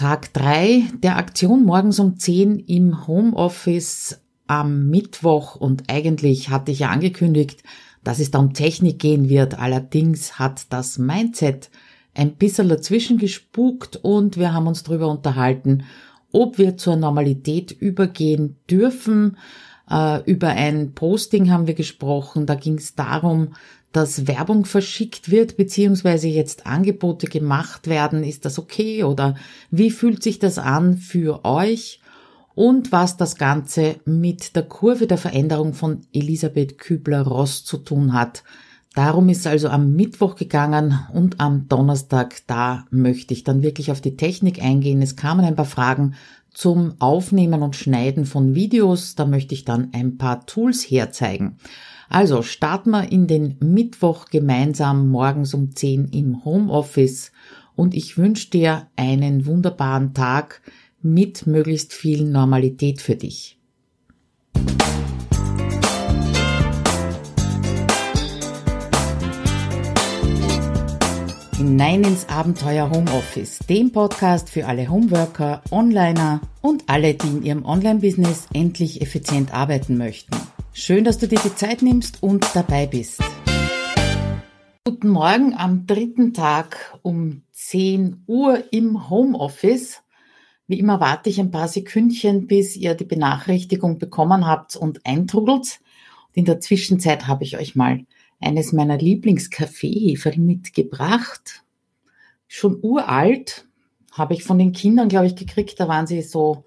Tag drei der Aktion morgens um 10 im Homeoffice am Mittwoch und eigentlich hatte ich ja angekündigt, dass es da um Technik gehen wird. Allerdings hat das Mindset ein bisschen dazwischen gespukt und wir haben uns darüber unterhalten, ob wir zur Normalität übergehen dürfen. Äh, über ein Posting haben wir gesprochen. Da ging es darum, dass Werbung verschickt wird, beziehungsweise jetzt Angebote gemacht werden. Ist das okay oder wie fühlt sich das an für euch? Und was das Ganze mit der Kurve der Veränderung von Elisabeth Kübler-Ross zu tun hat. Darum ist also am Mittwoch gegangen und am Donnerstag, da möchte ich dann wirklich auf die Technik eingehen. Es kamen ein paar Fragen zum Aufnehmen und Schneiden von Videos. Da möchte ich dann ein paar Tools herzeigen. Also starten wir in den Mittwoch gemeinsam morgens um 10 im Homeoffice und ich wünsche dir einen wunderbaren Tag mit möglichst viel Normalität für dich. Hinein ins Abenteuer Homeoffice, dem Podcast für alle Homeworker, Onliner und alle, die in ihrem Online-Business endlich effizient arbeiten möchten. Schön, dass du dir die Zeit nimmst und dabei bist. Guten Morgen am dritten Tag um 10 Uhr im Homeoffice. Wie immer warte ich ein paar Sekündchen, bis ihr die Benachrichtigung bekommen habt und eintrudelt. Und in der Zwischenzeit habe ich euch mal eines meiner Lieblingskaffeeheferl mitgebracht. Schon uralt, habe ich von den Kindern, glaube ich, gekriegt. Da waren sie so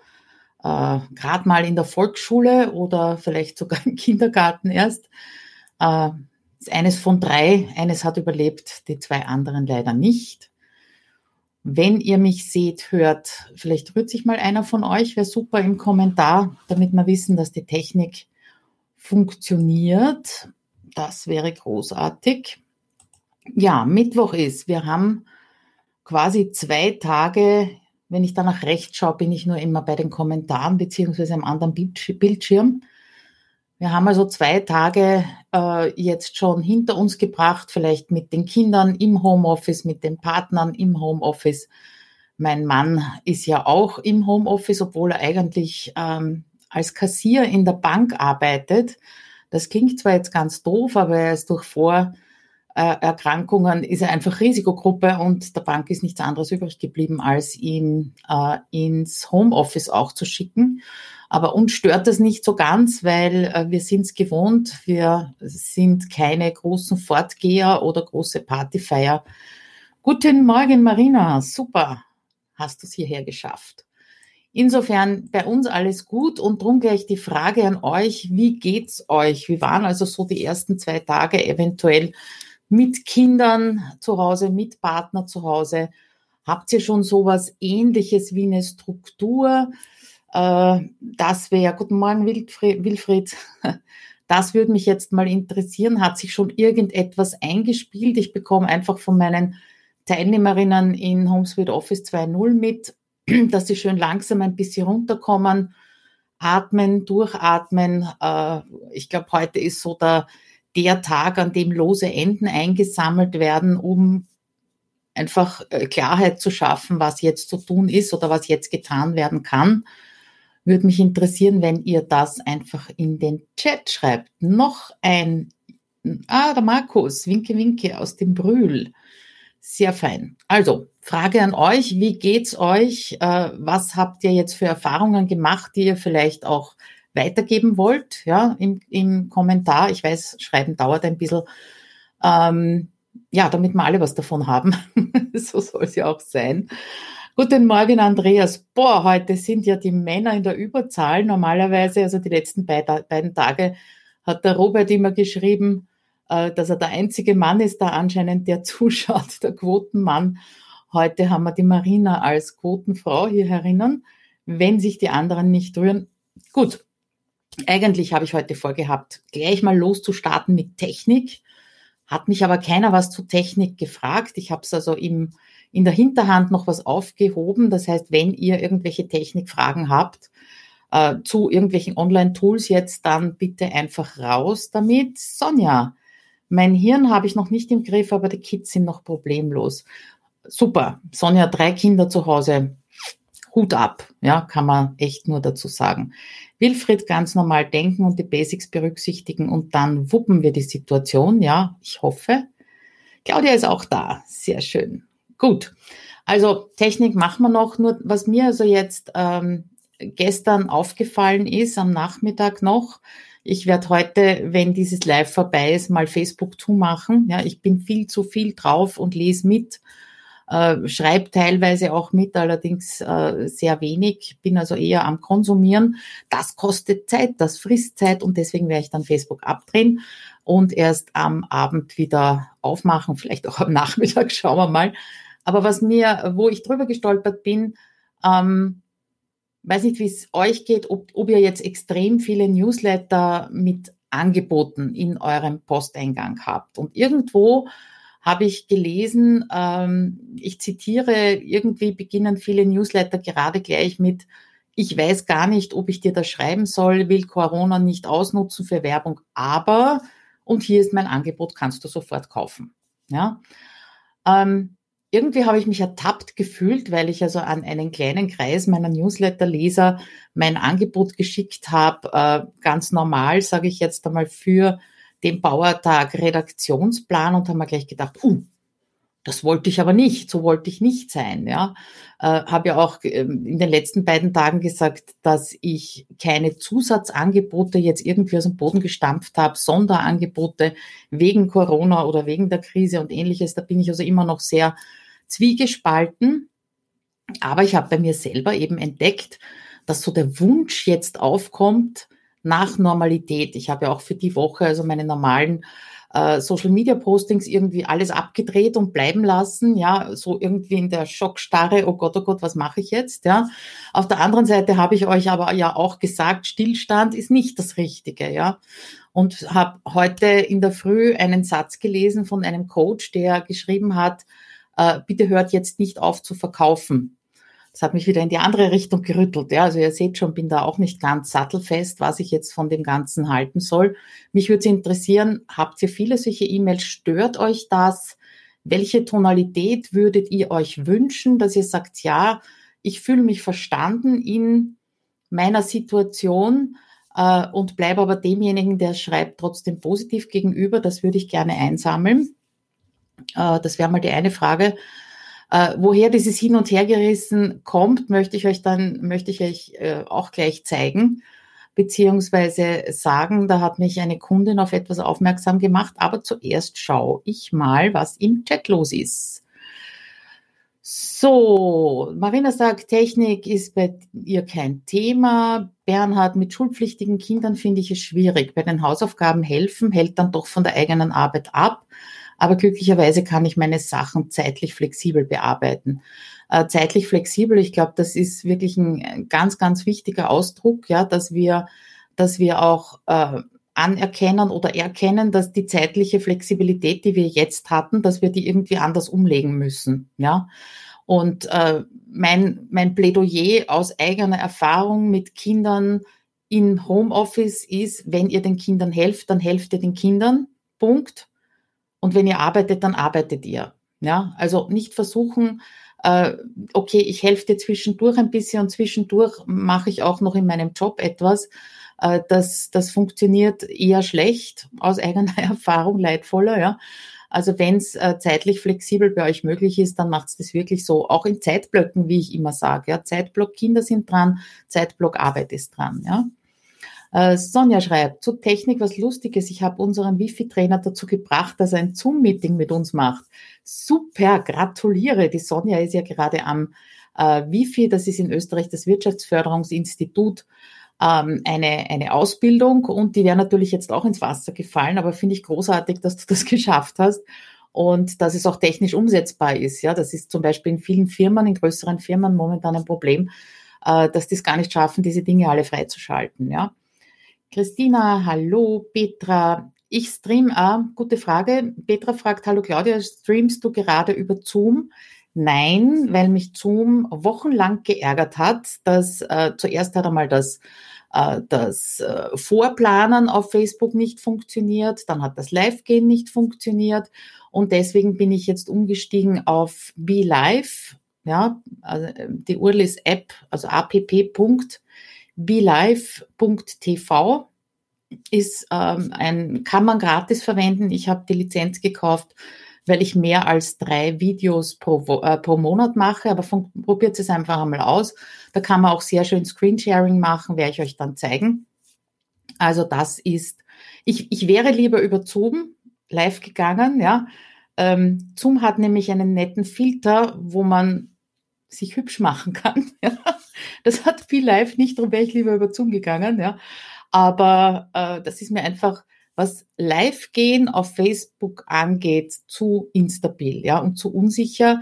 äh, gerade mal in der Volksschule oder vielleicht sogar im Kindergarten erst. Äh, ist eines von drei, eines hat überlebt, die zwei anderen leider nicht. Wenn ihr mich seht, hört, vielleicht rührt sich mal einer von euch, wäre super im Kommentar, damit wir wissen, dass die Technik funktioniert. Das wäre großartig. Ja, Mittwoch ist, wir haben quasi zwei Tage wenn ich da nach rechts schaue, bin ich nur immer bei den Kommentaren beziehungsweise am anderen Bildschirm. Wir haben also zwei Tage äh, jetzt schon hinter uns gebracht, vielleicht mit den Kindern im Homeoffice, mit den Partnern im Homeoffice. Mein Mann ist ja auch im Homeoffice, obwohl er eigentlich ähm, als Kassier in der Bank arbeitet. Das klingt zwar jetzt ganz doof, aber er ist durch Vor Erkrankungen ist er einfach Risikogruppe und der Bank ist nichts anderes übrig geblieben, als ihn äh, ins Homeoffice auch zu schicken. Aber uns stört das nicht so ganz, weil äh, wir sind es gewohnt. Wir sind keine großen Fortgeher oder große Partyfeier. Guten Morgen, Marina. Super. Hast du es hierher geschafft. Insofern bei uns alles gut und drum gleich die Frage an euch, wie geht's euch? Wie waren also so die ersten zwei Tage eventuell mit Kindern zu Hause, mit Partner zu Hause? Habt ihr schon sowas ähnliches wie eine Struktur? Äh, das wäre, guten Morgen Wilfried, das würde mich jetzt mal interessieren. Hat sich schon irgendetwas eingespielt? Ich bekomme einfach von meinen Teilnehmerinnen in HomeSuite Office 2.0 mit, dass sie schön langsam ein bisschen runterkommen, atmen, durchatmen. Äh, ich glaube, heute ist so der der Tag, an dem lose Enden eingesammelt werden, um einfach äh, Klarheit zu schaffen, was jetzt zu tun ist oder was jetzt getan werden kann. Würde mich interessieren, wenn ihr das einfach in den Chat schreibt. Noch ein, ah, der Markus, Winke, Winke aus dem Brühl. Sehr fein. Also, Frage an euch, wie geht's euch? Äh, was habt ihr jetzt für Erfahrungen gemacht, die ihr vielleicht auch weitergeben wollt, ja, im, im Kommentar. Ich weiß, schreiben dauert ein bisschen. Ähm, ja, damit wir alle was davon haben. so soll es ja auch sein. Guten Morgen, Andreas. Boah, heute sind ja die Männer in der Überzahl. Normalerweise, also die letzten beiden Tage, hat der Robert immer geschrieben, äh, dass er der einzige Mann ist, da anscheinend der zuschaut, der Quotenmann. Heute haben wir die Marina als Quotenfrau hier herinnen, wenn sich die anderen nicht rühren. Gut, eigentlich habe ich heute vorgehabt, gleich mal loszustarten mit Technik. Hat mich aber keiner was zu Technik gefragt. Ich habe es also im, in der Hinterhand noch was aufgehoben. Das heißt, wenn ihr irgendwelche Technikfragen habt äh, zu irgendwelchen Online-Tools jetzt, dann bitte einfach raus damit. Sonja, mein Hirn habe ich noch nicht im Griff, aber die Kids sind noch problemlos. Super. Sonja, drei Kinder zu Hause. Hut ab, ja, kann man echt nur dazu sagen. Wilfried ganz normal denken und die Basics berücksichtigen und dann wuppen wir die Situation, ja, ich hoffe. Claudia ist auch da, sehr schön. Gut, also Technik machen wir noch, nur was mir also jetzt ähm, gestern aufgefallen ist, am Nachmittag noch, ich werde heute, wenn dieses Live vorbei ist, mal Facebook zumachen. Ja, ich bin viel zu viel drauf und lese mit, äh, schreibe teilweise auch mit, allerdings äh, sehr wenig. Bin also eher am Konsumieren. Das kostet Zeit, das frisst Zeit und deswegen werde ich dann Facebook abdrehen und erst am Abend wieder aufmachen, vielleicht auch am Nachmittag, schauen wir mal. Aber was mir, wo ich drüber gestolpert bin, ähm, weiß nicht, wie es euch geht, ob, ob ihr jetzt extrem viele Newsletter mit Angeboten in eurem Posteingang habt. Und irgendwo habe ich gelesen, ähm, ich zitiere, irgendwie beginnen viele Newsletter gerade gleich mit, ich weiß gar nicht, ob ich dir das schreiben soll, will Corona nicht ausnutzen für Werbung, aber, und hier ist mein Angebot, kannst du sofort kaufen. Ja. Ähm, irgendwie habe ich mich ertappt gefühlt, weil ich also an einen kleinen Kreis meiner Newsletter-Leser mein Angebot geschickt habe, äh, ganz normal, sage ich jetzt einmal, für den Bauertag Redaktionsplan und haben mir gleich gedacht, uh, das wollte ich aber nicht, so wollte ich nicht sein. Ja, äh, habe ja auch äh, in den letzten beiden Tagen gesagt, dass ich keine Zusatzangebote jetzt irgendwie aus dem Boden gestampft habe, Sonderangebote wegen Corona oder wegen der Krise und ähnliches. Da bin ich also immer noch sehr zwiegespalten. Aber ich habe bei mir selber eben entdeckt, dass so der Wunsch jetzt aufkommt nach Normalität. Ich habe ja auch für die Woche also meine normalen äh, Social Media Postings irgendwie alles abgedreht und bleiben lassen, ja, so irgendwie in der Schockstarre, oh Gott, oh Gott, was mache ich jetzt, ja. Auf der anderen Seite habe ich euch aber ja auch gesagt, Stillstand ist nicht das Richtige, ja. Und habe heute in der Früh einen Satz gelesen von einem Coach, der geschrieben hat, äh, bitte hört jetzt nicht auf zu verkaufen. Das hat mich wieder in die andere Richtung gerüttelt. Ja, also ihr seht schon, bin da auch nicht ganz sattelfest, was ich jetzt von dem Ganzen halten soll. Mich würde interessieren, habt ihr viele solche E-Mails? Stört euch das? Welche Tonalität würdet ihr euch wünschen, dass ihr sagt, ja, ich fühle mich verstanden in meiner Situation äh, und bleibe aber demjenigen, der schreibt, trotzdem positiv gegenüber. Das würde ich gerne einsammeln. Äh, das wäre mal die eine Frage. Äh, woher dieses Hin- und Hergerissen kommt, möchte ich euch dann, möchte ich euch äh, auch gleich zeigen, beziehungsweise sagen, da hat mich eine Kundin auf etwas aufmerksam gemacht, aber zuerst schaue ich mal, was im Chat los ist. So, Marina sagt, Technik ist bei ihr kein Thema. Bernhard, mit schulpflichtigen Kindern finde ich es schwierig. Bei den Hausaufgaben helfen, hält dann doch von der eigenen Arbeit ab. Aber glücklicherweise kann ich meine Sachen zeitlich flexibel bearbeiten. Äh, zeitlich flexibel, ich glaube, das ist wirklich ein ganz, ganz wichtiger Ausdruck, ja, dass wir, dass wir auch äh, anerkennen oder erkennen, dass die zeitliche Flexibilität, die wir jetzt hatten, dass wir die irgendwie anders umlegen müssen, ja. Und äh, mein, mein Plädoyer aus eigener Erfahrung mit Kindern in Homeoffice ist, wenn ihr den Kindern helft, dann helft ihr den Kindern. Punkt. Und wenn ihr arbeitet, dann arbeitet ihr. Ja, also nicht versuchen, äh, okay, ich helfe dir zwischendurch ein bisschen und zwischendurch mache ich auch noch in meinem Job etwas. Äh, das, das funktioniert eher schlecht, aus eigener Erfahrung leidvoller, ja. Also wenn es äh, zeitlich flexibel bei euch möglich ist, dann macht es das wirklich so. Auch in Zeitblöcken, wie ich immer sage. Ja. Zeitblock Kinder sind dran, Zeitblock Arbeit ist dran. Ja. Äh, Sonja schreibt, zu Technik was Lustiges. Ich habe unseren Wifi-Trainer dazu gebracht, dass er ein Zoom-Meeting mit uns macht. Super, gratuliere. Die Sonja ist ja gerade am äh, Wifi, das ist in Österreich das Wirtschaftsförderungsinstitut, ähm, eine, eine Ausbildung und die wäre natürlich jetzt auch ins Wasser gefallen, aber finde ich großartig, dass du das geschafft hast und dass es auch technisch umsetzbar ist. Ja, das ist zum Beispiel in vielen Firmen, in größeren Firmen momentan ein Problem, äh, dass die es gar nicht schaffen, diese Dinge alle freizuschalten. Ja. Christina, hallo, Petra. Ich stream, ah, gute Frage. Petra fragt, hallo Claudia, streamst du gerade über Zoom? Nein, weil mich Zoom wochenlang geärgert hat, dass äh, zuerst hat einmal das, äh, das äh, Vorplanen auf Facebook nicht funktioniert, dann hat das Live-Gehen nicht funktioniert und deswegen bin ich jetzt umgestiegen auf Be Live Ja, also die URL ist app, also app.belive.tv ist ähm, ein, kann man gratis verwenden. Ich habe die Lizenz gekauft, weil ich mehr als drei Videos pro, äh, pro Monat mache, aber probiert es einfach einmal aus. Da kann man auch sehr schön Screensharing machen, werde ich euch dann zeigen. Also das ist, ich, ich wäre lieber über Zoom live gegangen, ja. Ähm, Zoom hat nämlich einen netten Filter, wo man sich hübsch machen kann. Ja. Das hat viel live nicht, darum wäre ich lieber über Zoom gegangen, ja. Aber äh, das ist mir einfach, was Live-Gehen auf Facebook angeht, zu instabil, ja, und zu unsicher.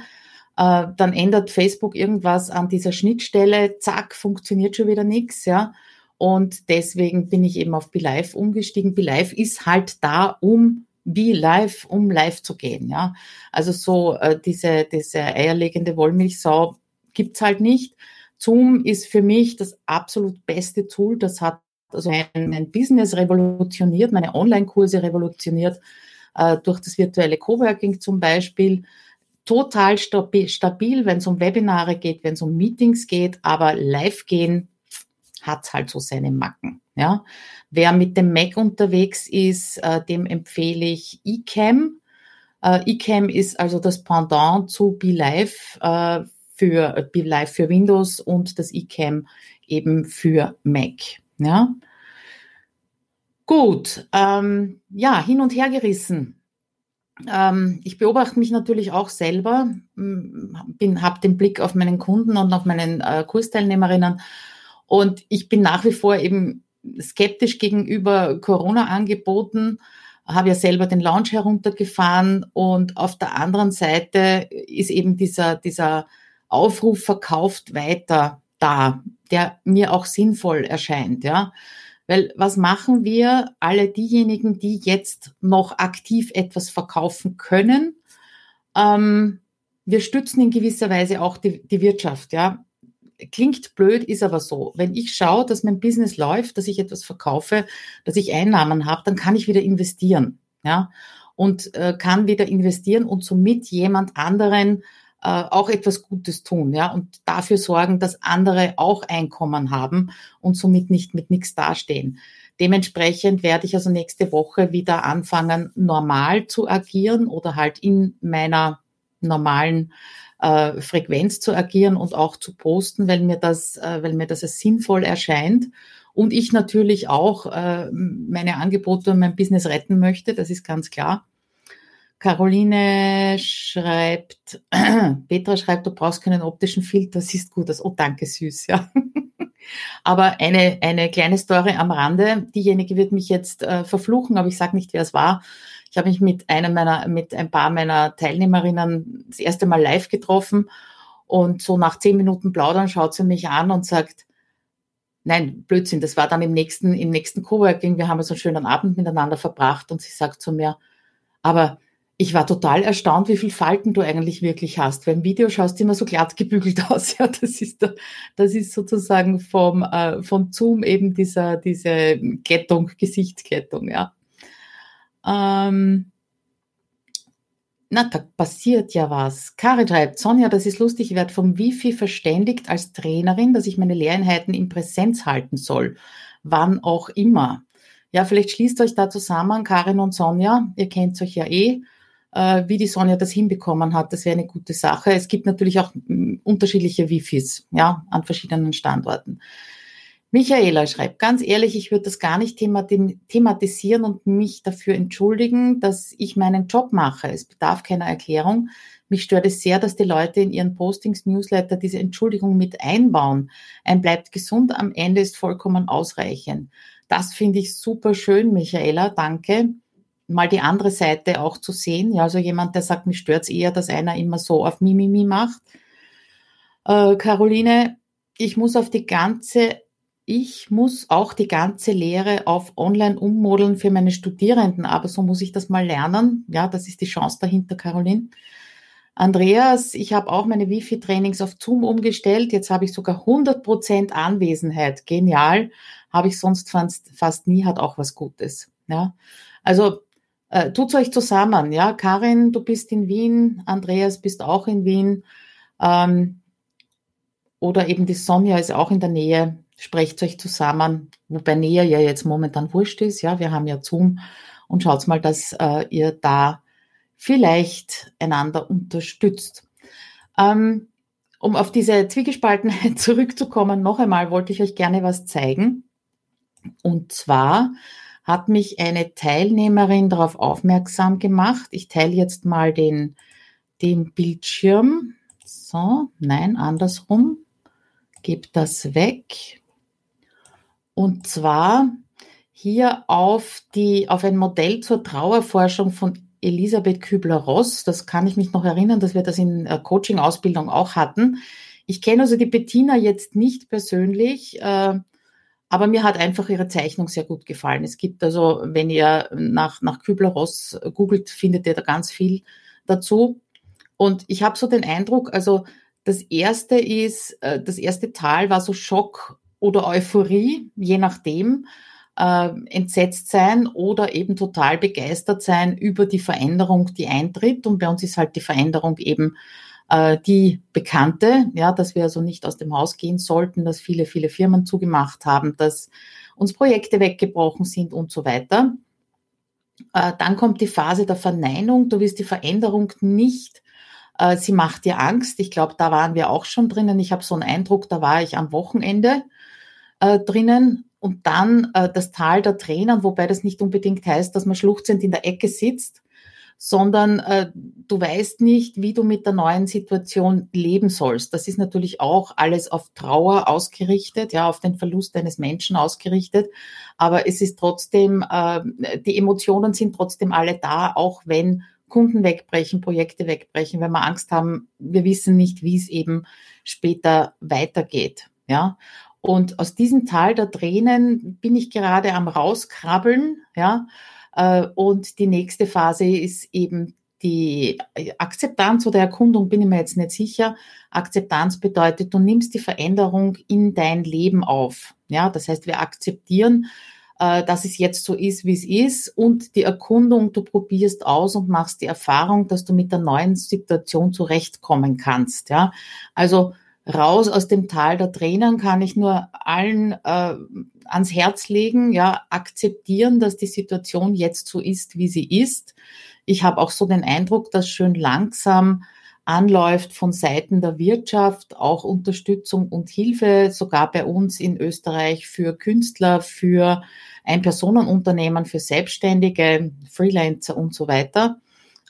Äh, dann ändert Facebook irgendwas an dieser Schnittstelle, zack, funktioniert schon wieder nichts, ja. Und deswegen bin ich eben auf BeLive umgestiegen. BeLive ist halt da, um wie live, um live zu gehen, ja. Also so äh, diese, diese eierlegende Wollmilchsau gibt's halt nicht. Zoom ist für mich das absolut beste Tool. Das hat also mein, mein Business revolutioniert, meine Online-Kurse revolutioniert, äh, durch das virtuelle Coworking zum Beispiel. Total stabil, stabil wenn es um Webinare geht, wenn es um Meetings geht, aber live gehen hat halt so seine Macken. Ja. Wer mit dem Mac unterwegs ist, äh, dem empfehle ich eCam. Äh, eCam ist also das Pendant zu BeLive äh, für BeLive für Windows und das eCam eben für Mac. Ja. Gut, ähm, ja, hin und her gerissen. Ähm, ich beobachte mich natürlich auch selber, habe den Blick auf meinen Kunden und auf meinen äh, Kursteilnehmerinnen und ich bin nach wie vor eben skeptisch gegenüber Corona-Angeboten, habe ja selber den Launch heruntergefahren und auf der anderen Seite ist eben dieser, dieser Aufruf verkauft weiter da, der mir auch sinnvoll erscheint, ja. Weil was machen wir, alle diejenigen, die jetzt noch aktiv etwas verkaufen können? Ähm, wir stützen in gewisser Weise auch die, die Wirtschaft, ja. Klingt blöd, ist aber so. Wenn ich schaue, dass mein Business läuft, dass ich etwas verkaufe, dass ich Einnahmen habe, dann kann ich wieder investieren, ja. Und äh, kann wieder investieren und somit jemand anderen äh, auch etwas Gutes tun, ja, und dafür sorgen, dass andere auch Einkommen haben und somit nicht mit nichts dastehen. Dementsprechend werde ich also nächste Woche wieder anfangen, normal zu agieren oder halt in meiner normalen äh, Frequenz zu agieren und auch zu posten, weil mir das, äh, weil mir das als sinnvoll erscheint. Und ich natürlich auch äh, meine Angebote und mein Business retten möchte, das ist ganz klar. Caroline schreibt, Petra schreibt, du brauchst keinen optischen Filter, siehst gut aus. Oh, danke, süß, ja. aber eine, eine kleine Story am Rande. Diejenige wird mich jetzt äh, verfluchen, aber ich sage nicht, wer es war. Ich habe mich mit einem meiner, mit ein paar meiner Teilnehmerinnen das erste Mal live getroffen und so nach zehn Minuten plaudern schaut sie mich an und sagt, nein, Blödsinn, das war dann im nächsten, im nächsten Coworking. Wir haben so einen schönen Abend miteinander verbracht und sie sagt zu mir, aber ich war total erstaunt, wie viel Falten du eigentlich wirklich hast. Weil im Video schaust du immer so glatt gebügelt aus. Ja, das ist, das ist sozusagen vom, äh, von Zoom eben dieser, diese Kettung, Gesichtskettung, ja. Ähm, na, da passiert ja was. Karin schreibt, Sonja, das ist lustig, ich werde vom Wifi verständigt als Trainerin, dass ich meine Lehreinheiten in Präsenz halten soll. Wann auch immer. Ja, vielleicht schließt euch da zusammen, Karin und Sonja, ihr kennt euch ja eh wie die Sonja das hinbekommen hat. Das wäre eine gute Sache. Es gibt natürlich auch mm, unterschiedliche Wifis, ja, an verschiedenen Standorten. Michaela schreibt, ganz ehrlich, ich würde das gar nicht thematisieren und mich dafür entschuldigen, dass ich meinen Job mache. Es bedarf keiner Erklärung. Mich stört es sehr, dass die Leute in ihren Postings, Newsletter diese Entschuldigung mit einbauen. Ein bleibt gesund am Ende ist vollkommen ausreichend. Das finde ich super schön, Michaela. Danke mal die andere Seite auch zu sehen. Ja, also jemand, der sagt, mich stört es eher, dass einer immer so auf Mimimi macht. Äh, Caroline, ich muss auf die ganze, ich muss auch die ganze Lehre auf online ummodeln für meine Studierenden, aber so muss ich das mal lernen. Ja, das ist die Chance dahinter, Caroline. Andreas, ich habe auch meine Wifi-Trainings auf Zoom umgestellt. Jetzt habe ich sogar 100% Anwesenheit. Genial. Habe ich sonst fast, fast nie, hat auch was Gutes. Ja. Also äh, tut's euch zusammen, ja. Karin, du bist in Wien, Andreas bist auch in Wien. Ähm, oder eben die Sonja ist auch in der Nähe. Sprecht euch zusammen, wobei Nähe ja jetzt momentan wurscht ist. Ja, wir haben ja Zoom und schaut mal, dass äh, ihr da vielleicht einander unterstützt. Ähm, um auf diese Zwiegespaltenheit zurückzukommen, noch einmal wollte ich euch gerne was zeigen. Und zwar hat mich eine Teilnehmerin darauf aufmerksam gemacht. Ich teile jetzt mal den, den Bildschirm. So, nein, andersrum. Gebt das weg. Und zwar hier auf, die, auf ein Modell zur Trauerforschung von Elisabeth Kübler-Ross. Das kann ich mich noch erinnern, dass wir das in Coaching-Ausbildung auch hatten. Ich kenne also die Bettina jetzt nicht persönlich. Äh, aber mir hat einfach ihre Zeichnung sehr gut gefallen. Es gibt also, wenn ihr nach, nach Kübler-Ross googelt, findet ihr da ganz viel dazu. Und ich habe so den Eindruck, also das erste ist, äh, das erste Tal war so Schock oder Euphorie, je nachdem, äh, entsetzt sein oder eben total begeistert sein über die Veränderung, die eintritt. Und bei uns ist halt die Veränderung eben äh, die bekannte, ja, dass wir also nicht aus dem Haus gehen sollten, dass viele, viele Firmen zugemacht haben, dass uns Projekte weggebrochen sind und so weiter. Äh, dann kommt die Phase der Verneinung. Du wirst die Veränderung nicht, äh, sie macht dir Angst. Ich glaube, da waren wir auch schon drinnen. Ich habe so einen Eindruck, da war ich am Wochenende äh, drinnen. Und dann äh, das Tal der Tränen, wobei das nicht unbedingt heißt, dass man schluchzend in der Ecke sitzt, sondern äh, du weißt nicht, wie du mit der neuen Situation leben sollst. Das ist natürlich auch alles auf Trauer ausgerichtet, ja, auf den Verlust eines Menschen ausgerichtet. Aber es ist trotzdem, äh, die Emotionen sind trotzdem alle da, auch wenn Kunden wegbrechen, Projekte wegbrechen, wenn wir Angst haben, wir wissen nicht, wie es eben später weitergeht, ja. Und aus diesem Tal der Tränen bin ich gerade am rauskrabbeln, ja. Äh, und die nächste Phase ist eben die Akzeptanz oder Erkundung, bin ich mir jetzt nicht sicher. Akzeptanz bedeutet, du nimmst die Veränderung in dein Leben auf. Ja, das heißt, wir akzeptieren, äh, dass es jetzt so ist, wie es ist und die Erkundung, du probierst aus und machst die Erfahrung, dass du mit der neuen Situation zurechtkommen kannst. Ja, also raus aus dem Tal der Tränen kann ich nur allen äh, ans Herz legen, ja, akzeptieren, dass die Situation jetzt so ist, wie sie ist. Ich habe auch so den Eindruck, dass schön langsam anläuft von Seiten der Wirtschaft, auch Unterstützung und Hilfe, sogar bei uns in Österreich für Künstler, für Ein-Personen-Unternehmen, für Selbstständige, Freelancer und so weiter.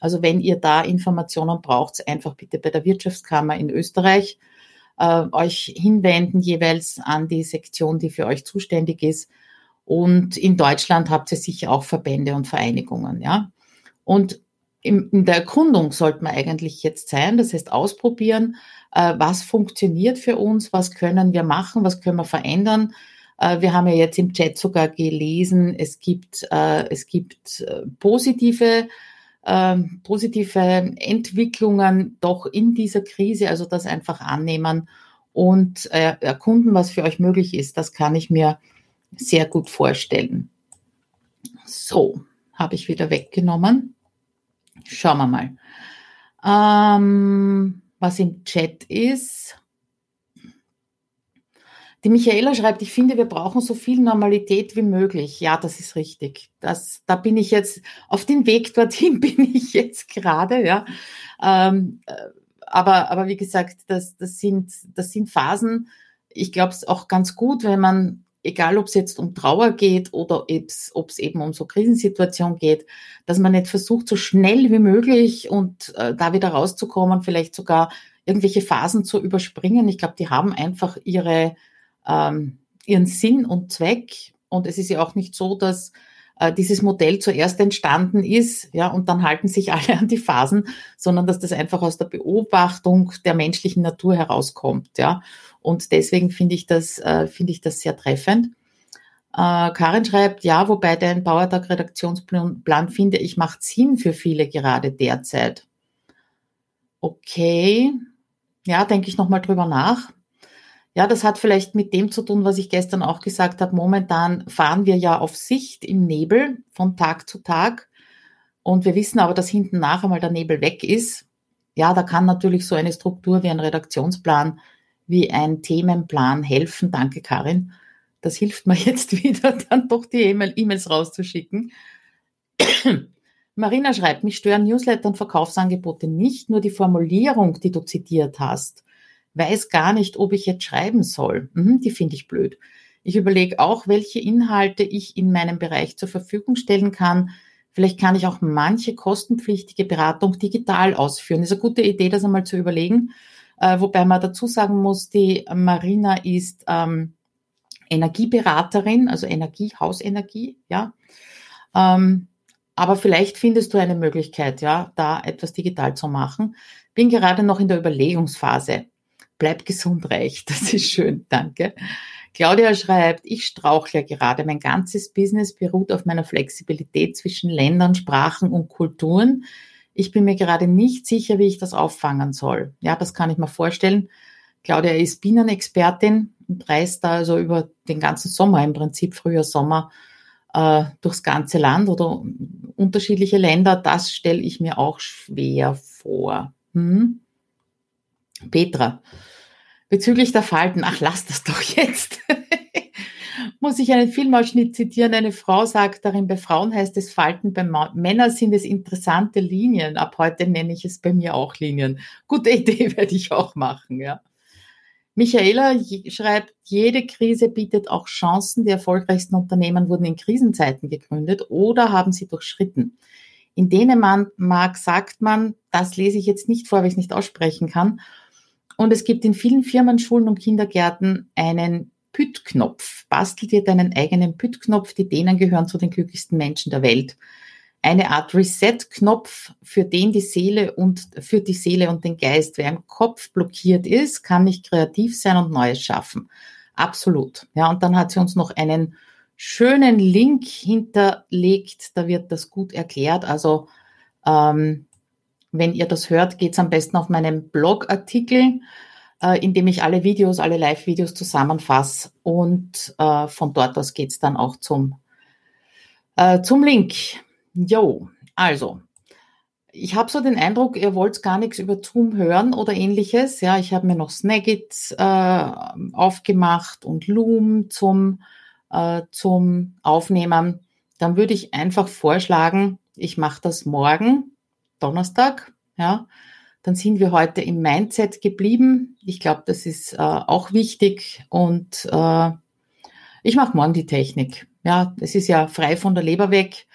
Also wenn ihr da Informationen braucht, einfach bitte bei der Wirtschaftskammer in Österreich äh, euch hinwenden, jeweils an die Sektion, die für euch zuständig ist. Und in Deutschland habt ihr sicher auch Verbände und Vereinigungen, ja. Und in, in der Erkundung sollte man eigentlich jetzt sein, das heißt ausprobieren, äh, was funktioniert für uns, was können wir machen, was können wir verändern. Äh, wir haben ja jetzt im Chat sogar gelesen, es gibt, äh, es gibt äh, positive ähm, positive Entwicklungen doch in dieser Krise, also das einfach annehmen und äh, erkunden, was für euch möglich ist. Das kann ich mir sehr gut vorstellen. So, habe ich wieder weggenommen. Schauen wir mal. Ähm, was im Chat ist. Die Michaela schreibt, ich finde, wir brauchen so viel Normalität wie möglich. Ja, das ist richtig. Das, da bin ich jetzt, auf den Weg dorthin bin ich jetzt gerade, ja. Ähm, äh, aber, aber wie gesagt, das, das, sind, das sind Phasen. Ich glaube es auch ganz gut, wenn man, egal ob es jetzt um Trauer geht oder ob es eben um so Krisensituation geht, dass man nicht versucht, so schnell wie möglich und äh, da wieder rauszukommen, vielleicht sogar irgendwelche Phasen zu überspringen. Ich glaube, die haben einfach ihre, ähm, ihren Sinn und Zweck. Und es ist ja auch nicht so, dass äh, dieses Modell zuerst entstanden ist, ja, und dann halten sich alle an die Phasen, sondern dass das einfach aus der Beobachtung der menschlichen Natur herauskommt, ja. Und deswegen finde ich das, äh, finde ich das sehr treffend. Äh, Karin schreibt, ja, wobei dein Bauertag-Redaktionsplan finde ich macht Sinn für viele gerade derzeit. Okay. Ja, denke ich nochmal drüber nach. Ja, das hat vielleicht mit dem zu tun, was ich gestern auch gesagt habe. Momentan fahren wir ja auf Sicht im Nebel von Tag zu Tag. Und wir wissen aber, dass hinten nach einmal der Nebel weg ist. ja, da kann natürlich so eine Struktur wie ein Redaktionsplan, wie ein Themenplan helfen. Danke, Karin. Das hilft mir jetzt wieder, dann doch die E-Mails rauszuschicken. Marina schreibt, mich stören Newsletter und Verkaufsangebote nicht, nur die Formulierung, die du zitiert hast. Weiß gar nicht, ob ich jetzt schreiben soll. Mhm, die finde ich blöd. Ich überlege auch, welche Inhalte ich in meinem Bereich zur Verfügung stellen kann. Vielleicht kann ich auch manche kostenpflichtige Beratung digital ausführen. Ist eine gute Idee, das einmal zu überlegen. Äh, wobei man dazu sagen muss, die Marina ist ähm, Energieberaterin, also Energie, Hausenergie, ja. Ähm, aber vielleicht findest du eine Möglichkeit, ja, da etwas digital zu machen. Bin gerade noch in der Überlegungsphase. Bleib gesund, reich. Das ist schön, danke. Claudia schreibt, ich strauchle gerade. Mein ganzes Business beruht auf meiner Flexibilität zwischen Ländern, Sprachen und Kulturen. Ich bin mir gerade nicht sicher, wie ich das auffangen soll. Ja, das kann ich mir vorstellen. Claudia ist Bienenexpertin und reist da also über den ganzen Sommer, im Prinzip Frühjahr, Sommer, äh, durchs ganze Land oder unterschiedliche Länder. Das stelle ich mir auch schwer vor. Hm? Petra, Bezüglich der Falten, ach, lass das doch jetzt. Muss ich einen Filmausschnitt zitieren? Eine Frau sagt darin, bei Frauen heißt es Falten, bei Männern sind es interessante Linien. Ab heute nenne ich es bei mir auch Linien. Gute Idee werde ich auch machen, ja. Michaela schreibt, jede Krise bietet auch Chancen. Die erfolgreichsten Unternehmen wurden in Krisenzeiten gegründet oder haben sie durchschritten. In Dänemark sagt man, das lese ich jetzt nicht vor, weil ich es nicht aussprechen kann, und es gibt in vielen Firmen, Schulen und Kindergärten einen Püt-Knopf. Bastel dir deinen eigenen Püt-Knopf. Die Dänen gehören zu den glücklichsten Menschen der Welt. Eine Art Reset-Knopf, für den die Seele und für die Seele und den Geist. Wer im Kopf blockiert ist, kann nicht kreativ sein und Neues schaffen. Absolut. Ja, und dann hat sie uns noch einen schönen Link hinterlegt. Da wird das gut erklärt. Also ähm, wenn ihr das hört, geht's am besten auf meinen Blogartikel, äh, in dem ich alle Videos, alle Live-Videos zusammenfasse. Und äh, von dort aus geht's dann auch zum, äh, zum Link. Jo, also, ich habe so den Eindruck, ihr wollt gar nichts über Zoom hören oder ähnliches. Ja, ich habe mir noch Snagit äh, aufgemacht und Loom zum, äh, zum Aufnehmen. Dann würde ich einfach vorschlagen, ich mache das morgen Donnerstag, ja, dann sind wir heute im Mindset geblieben. Ich glaube, das ist äh, auch wichtig und äh, ich mache morgen die Technik. Ja, es ist ja frei von der Leber weg.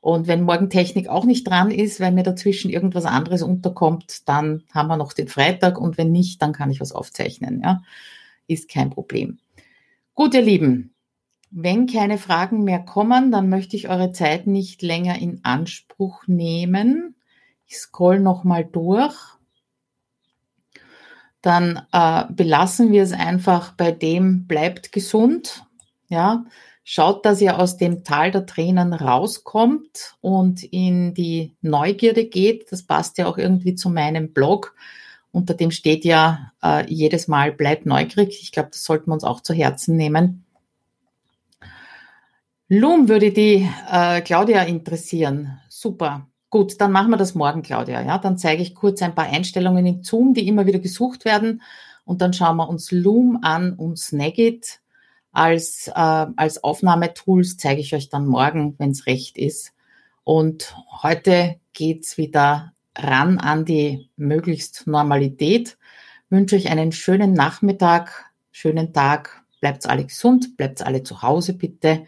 Und wenn morgen Technik auch nicht dran ist, weil mir dazwischen irgendwas anderes unterkommt, dann haben wir noch den Freitag und wenn nicht, dann kann ich was aufzeichnen. Ja, ist kein Problem. Gut, ihr Lieben, wenn keine Fragen mehr kommen, dann möchte ich eure Zeit nicht länger in Anspruch nehmen. Ich scroll nochmal durch. Dann äh, belassen wir es einfach bei dem, bleibt gesund. Ja, schaut, dass ihr aus dem Tal der Tränen rauskommt und in die Neugierde geht. Das passt ja auch irgendwie zu meinem Blog. Unter dem steht ja äh, jedes Mal, bleibt neugierig. Ich glaube, das sollten wir uns auch zu Herzen nehmen. Loom würde die äh, Claudia interessieren. Super. Gut, dann machen wir das morgen, Claudia. Ja, dann zeige ich kurz ein paar Einstellungen in Zoom, die immer wieder gesucht werden. Und dann schauen wir uns Loom an und Snagit als, äh, als Aufnahmetools zeige ich euch dann morgen, wenn es recht ist. Und heute geht's wieder ran an die möglichst Normalität. Wünsche euch einen schönen Nachmittag, schönen Tag. Bleibt alle gesund, bleibt alle zu Hause bitte.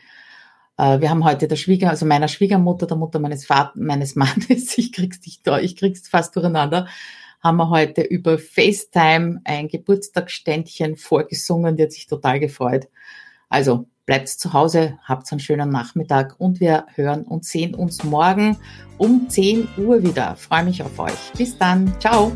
Äh, wir haben heute der Schwieger, also meiner Schwiegermutter, der Mutter meines Vaters, meines Mannes, ich krieg's nicht da, ich krieg's fast durcheinander, haben wir heute über FaceTime ein Geburtstagsständchen vorgesungen, die hat sich total gefreut. Also bleibt zu Hause, habt einen schönen Nachmittag und wir hören und sehen uns morgen um 10 Uhr wieder. freue mich auf euch. Bis dann. Ciao.